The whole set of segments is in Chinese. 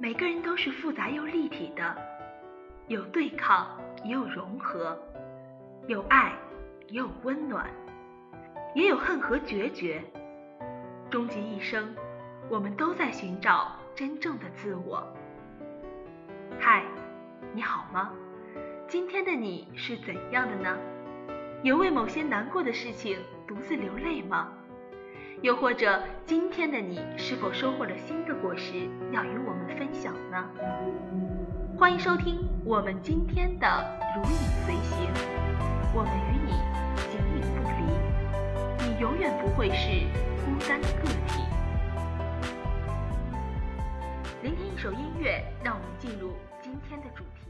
每个人都是复杂又立体的，有对抗，也有融合，有爱，也有温暖，也有恨和决绝。终极一生，我们都在寻找真正的自我。嗨，你好吗？今天的你是怎样的呢？有为某些难过的事情独自流泪吗？又或者，今天的你是否收获了新的果实，要与我们分享呢？欢迎收听我们今天的《如影随形》，我们与你形影不离，你永远不会是孤单的个体。聆听一首音乐，让我们进入今天的主题。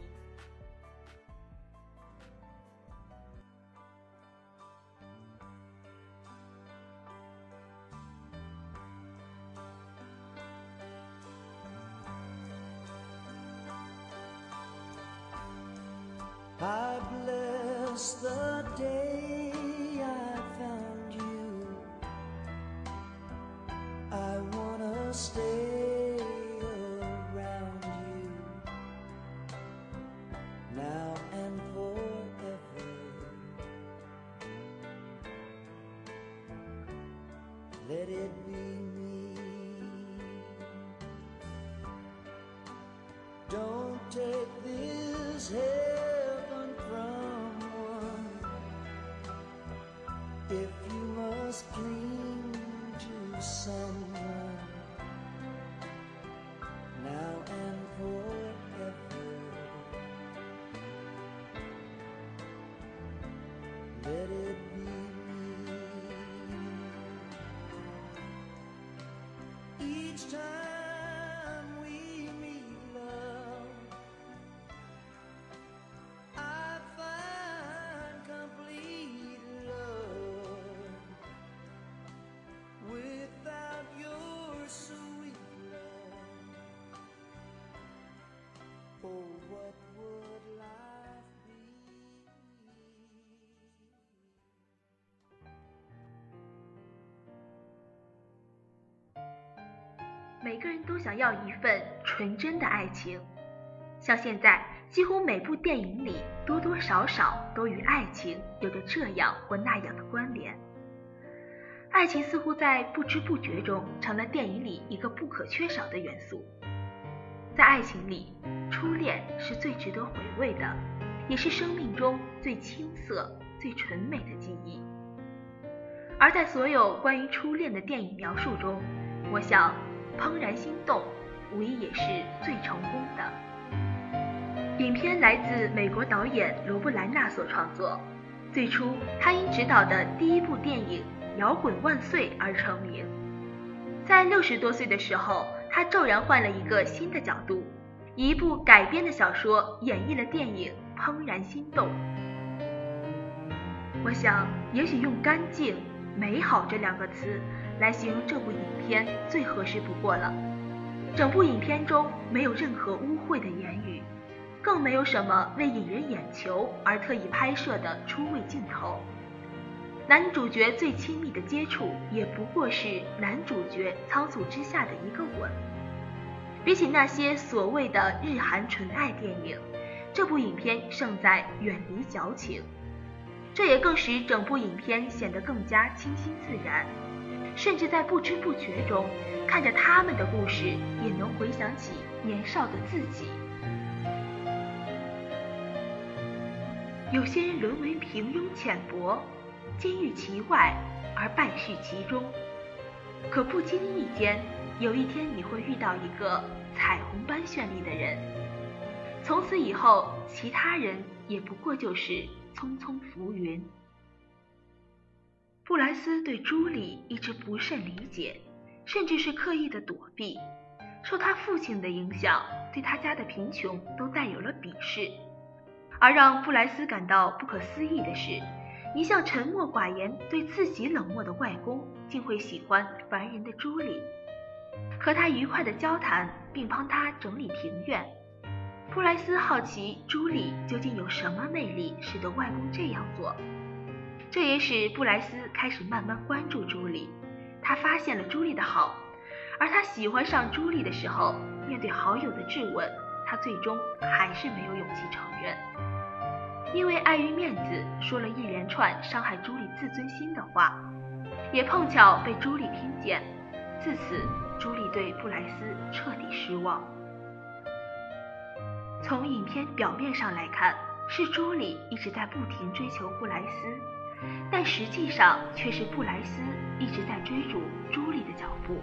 Bless the day I found you. I wanna stay around you now and forever. Let it be me. If you must cling to someone now and forever. Let it be me. Each time 每个人都想要一份纯真的爱情，像现在几乎每部电影里多多少少都与爱情有着这样或那样的关联。爱情似乎在不知不觉中成了电影里一个不可缺少的元素。在爱情里，初恋是最值得回味的，也是生命中最青涩、最纯美的记忆。而在所有关于初恋的电影描述中，我想。《怦然心动》无疑也是最成功的。影片来自美国导演罗布兰纳所创作。最初，他因执导的第一部电影《摇滚万岁》而成名。在六十多岁的时候，他骤然换了一个新的角度，一部改编的小说演绎了电影《怦然心动》。我想，也许用“干净”“美好”这两个词。来形容这部影片最合适不过了。整部影片中没有任何污秽的言语，更没有什么为引人眼球而特意拍摄的出位镜头。男主角最亲密的接触也不过是男主角仓促之下的一个吻。比起那些所谓的日韩纯爱电影，这部影片胜在远离矫情，这也更使整部影片显得更加清新自然。甚至在不知不觉中，看着他们的故事，也能回想起年少的自己。有些人沦为平庸浅薄，金玉其外而败絮其中。可不经意间，有一天你会遇到一个彩虹般绚丽的人，从此以后，其他人也不过就是匆匆浮云。布莱斯对朱莉一直不甚理解，甚至是刻意的躲避。受他父亲的影响，对他家的贫穷都带有了鄙视。而让布莱斯感到不可思议的是，一向沉默寡言、对自己冷漠的外公，竟会喜欢烦人的朱莉，和他愉快的交谈，并帮他整理庭院。布莱斯好奇朱莉究竟有什么魅力，使得外公这样做。这也使布莱斯开始慢慢关注朱莉，他发现了朱莉的好，而他喜欢上朱莉的时候，面对好友的质问，他最终还是没有勇气承认，因为碍于面子，说了一连串伤害朱莉自尊心的话，也碰巧被朱莉听见。自此，朱莉对布莱斯彻底失望。从影片表面上来看，是朱莉一直在不停追求布莱斯，但实际上却是布莱斯一直在追逐朱莉的脚步。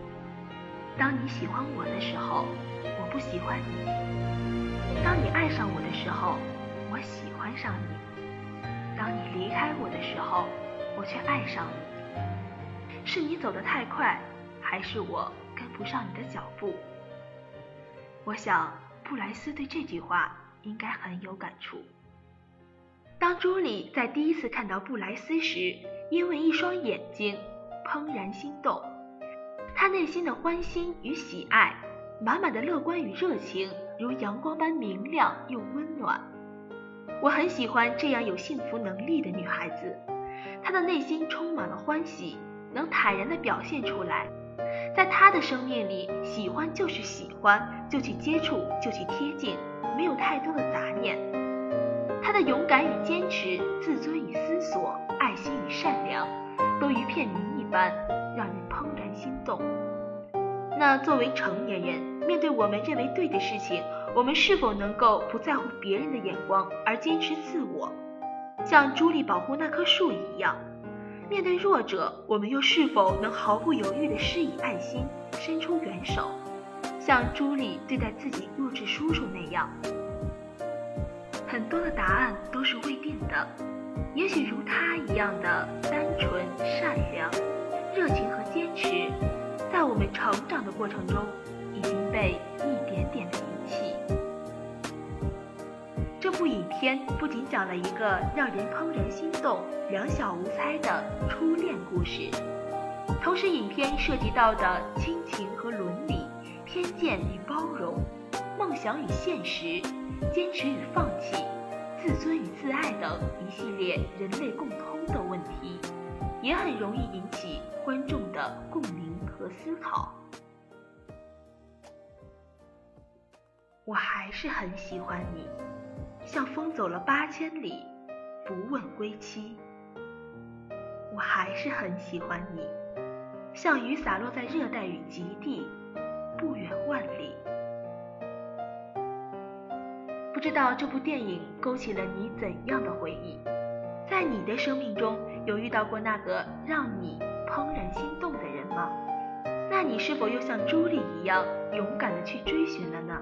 当你喜欢我的时候，我不喜欢你；当你爱上我的时候，我喜欢上你；当你离开我的时候，我却爱上你。是你走得太快，还是我跟不上你的脚步？我想。布莱斯对这句话应该很有感触。当朱莉在第一次看到布莱斯时，因为一双眼睛怦然心动，她内心的欢欣与喜爱，满满的乐观与热情，如阳光般明亮又温暖。我很喜欢这样有幸福能力的女孩子，她的内心充满了欢喜，能坦然地表现出来。在她的生命里，喜欢就是喜欢，就去接触，就去贴近，没有太多的杂念。他的勇敢与坚持，自尊与思索，爱心与善良，都如片名一般，让人怦然心动。那作为成年人，面对我们认为对的事情，我们是否能够不在乎别人的眼光而坚持自我，像朱莉保护那棵树一样？面对弱者，我们又是否能毫不犹豫地施以爱心，伸出援手，像朱莉对待自己弱智叔叔那样？很多的答案都是未定的，也许如他一样的单纯、善良、热情和坚持，在我们成长的过程中，已经被一点点的遗弃。这部影片不仅讲了一个让人怦然心动、两小无猜的初恋故事，同时影片涉及到的亲情和伦理、偏见与包容、梦想与现实、坚持与放弃、自尊与自爱等一系列人类共通的问题，也很容易引起观众的共鸣和思考。我还是很喜欢你。像风走了八千里，不问归期。我还是很喜欢你，像雨洒落在热带与极地，不远万里。知道这部电影勾起了你怎样的回忆？在你的生命中有遇到过那个让你怦然心动的人吗？那你是否又像朱莉一样勇敢的去追寻了呢？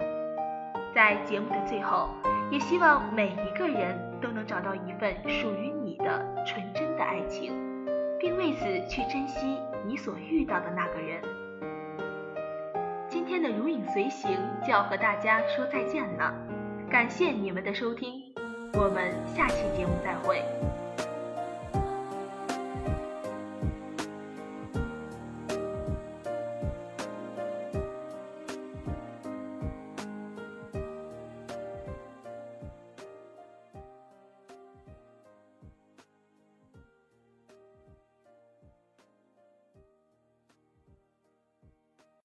在节目的最后。也希望每一个人都能找到一份属于你的纯真的爱情，并为此去珍惜你所遇到的那个人。今天的如影随形就要和大家说再见了，感谢你们的收听，我们下期节目再会。